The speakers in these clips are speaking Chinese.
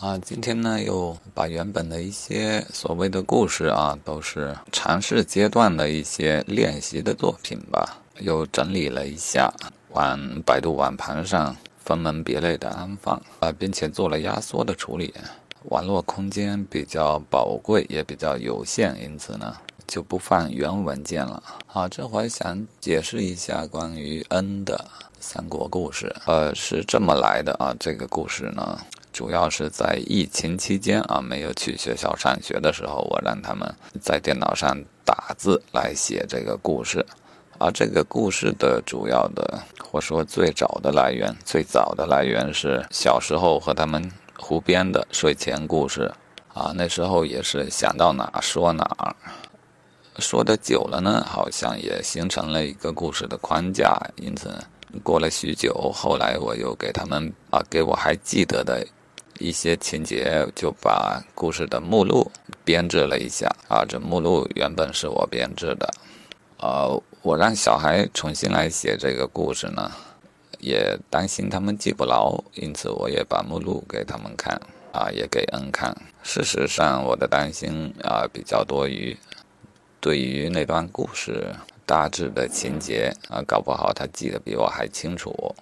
啊，今天呢又把原本的一些所谓的故事啊，都是尝试阶段的一些练习的作品吧，又整理了一下，往百度网盘上分门别类的安放啊，并且做了压缩的处理。网络空间比较宝贵，也比较有限，因此呢就不放原文件了。好，这回想解释一下关于 N 的。三国故事，呃，是这么来的啊。这个故事呢，主要是在疫情期间啊，没有去学校上学的时候，我让他们在电脑上打字来写这个故事。而这个故事的主要的，或说最早的来源，最早的来源是小时候和他们胡编的睡前故事啊。那时候也是想到哪说哪，说的久了呢，好像也形成了一个故事的框架，因此。过了许久，后来我又给他们啊，给我还记得的一些情节，就把故事的目录编制了一下啊。这目录原本是我编制的，呃，我让小孩重新来写这个故事呢，也担心他们记不牢，因此我也把目录给他们看啊，也给恩看。事实上，我的担心啊比较多余，对于那段故事。大致的情节啊，搞不好他记得比我还清楚。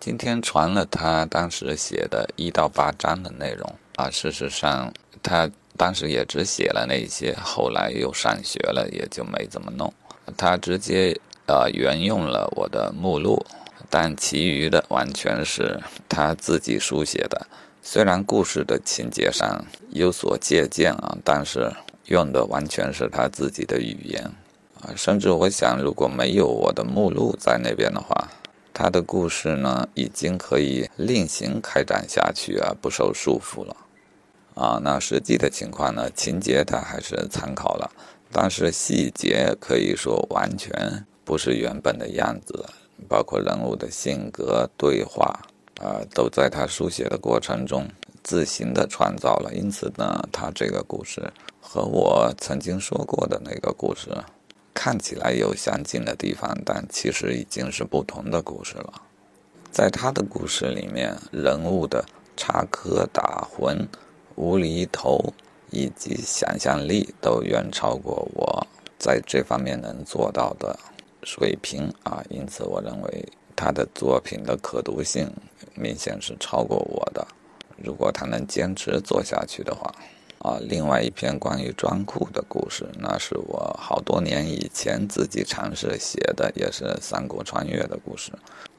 今天传了他当时写的一到八章的内容啊，事实上他当时也只写了那些，后来又上学了，也就没怎么弄。他直接呃原用了我的目录，但其余的完全是他自己书写的。虽然故事的情节上有所借鉴啊，但是用的完全是他自己的语言。啊，甚至我想，如果没有我的目录在那边的话，他的故事呢，已经可以另行开展下去啊，不受束缚了。啊，那实际的情况呢，情节他还是参考了，但是细节可以说完全不是原本的样子，包括人物的性格、对话啊，都在他书写的过程中自行的创造了。因此呢，他这个故事和我曾经说过的那个故事。看起来有相近的地方，但其实已经是不同的故事了。在他的故事里面，人物的插科打诨、无厘头以及想象力都远超过我在这方面能做到的水平啊！因此，我认为他的作品的可读性明显是超过我的。如果他能坚持做下去的话。啊，另外一篇关于装库的故事，那是我好多年以前自己尝试写的，也是三国穿越的故事，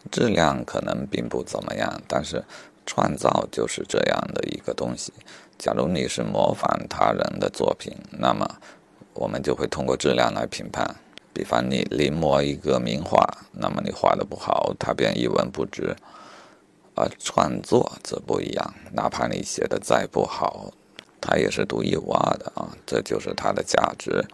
质量可能并不怎么样，但是创造就是这样的一个东西。假如你是模仿他人的作品，那么我们就会通过质量来评判。比方你临摹一个名画，那么你画的不好，他便一文不值。而创作则不一样，哪怕你写的再不好。它也是独一无二的啊，这就是它的价值。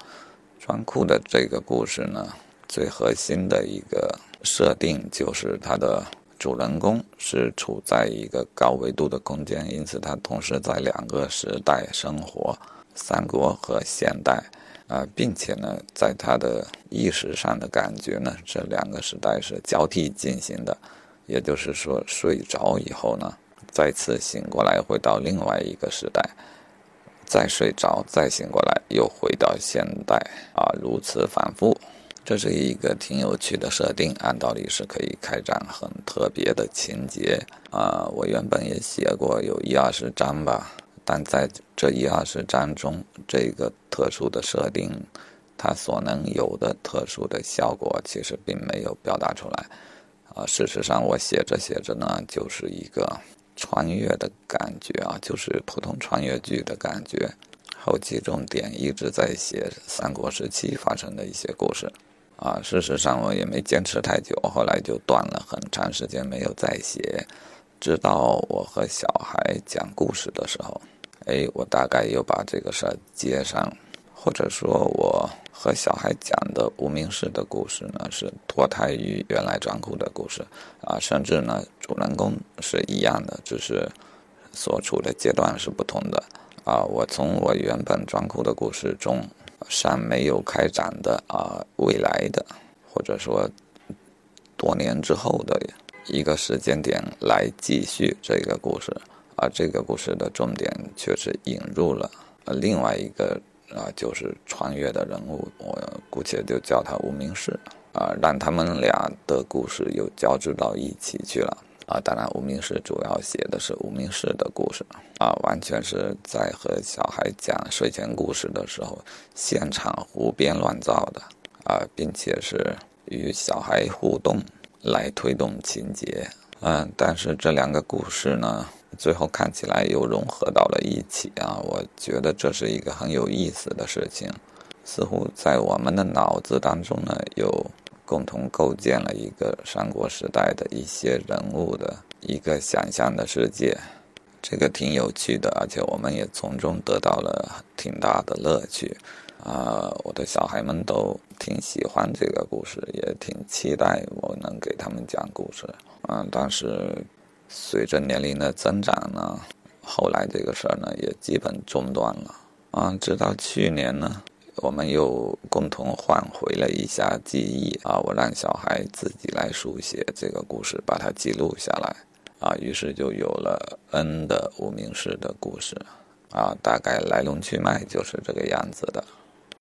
装库的这个故事呢，最核心的一个设定就是它的主人公是处在一个高维度的空间，因此他同时在两个时代生活，三国和现代啊，并且呢，在他的意识上的感觉呢，这两个时代是交替进行的，也就是说，睡着以后呢，再次醒过来会到另外一个时代。再睡着，再醒过来，又回到现代啊，如此反复，这是一个挺有趣的设定。按道理是可以开展很特别的情节啊。我原本也写过有一二十章吧，但在这一二十章中，这个特殊的设定，它所能有的特殊的效果，其实并没有表达出来啊。事实上，我写着写着呢，就是一个。穿越的感觉啊，就是普通穿越剧的感觉。后期重点一直在写三国时期发生的一些故事啊。事实上我也没坚持太久，后来就断了很长时间没有再写。直到我和小孩讲故事的时候，哎，我大概又把这个事儿接上。或者说，我和小孩讲的无名氏的故事呢，是脱胎于原来装库的故事啊，甚至呢，主人公是一样的，只是所处的阶段是不同的啊。我从我原本装库的故事中尚没有开展的啊，未来的或者说多年之后的一个时间点来继续这个故事啊，这个故事的重点却是引入了另外一个啊，就是穿越的人物，我姑且就叫他无名氏啊，让他们俩的故事又交织到一起去了啊。当然，无名氏主要写的是无名氏的故事啊，完全是在和小孩讲睡前故事的时候现场胡编乱造的啊，并且是与小孩互动来推动情节。嗯，但是这两个故事呢，最后看起来又融合到了一起啊！我觉得这是一个很有意思的事情，似乎在我们的脑子当中呢，又共同构建了一个三国时代的一些人物的一个想象的世界，这个挺有趣的，而且我们也从中得到了挺大的乐趣啊！我的小孩们都挺喜欢这个故事，也挺期待我能给他们讲故事。嗯，但是随着年龄的增长呢，后来这个事儿呢也基本中断了。啊，直到去年呢，我们又共同换回了一下记忆啊，我让小孩自己来书写这个故事，把它记录下来。啊，于是就有了 N 的无名氏的故事。啊，大概来龙去脉就是这个样子的。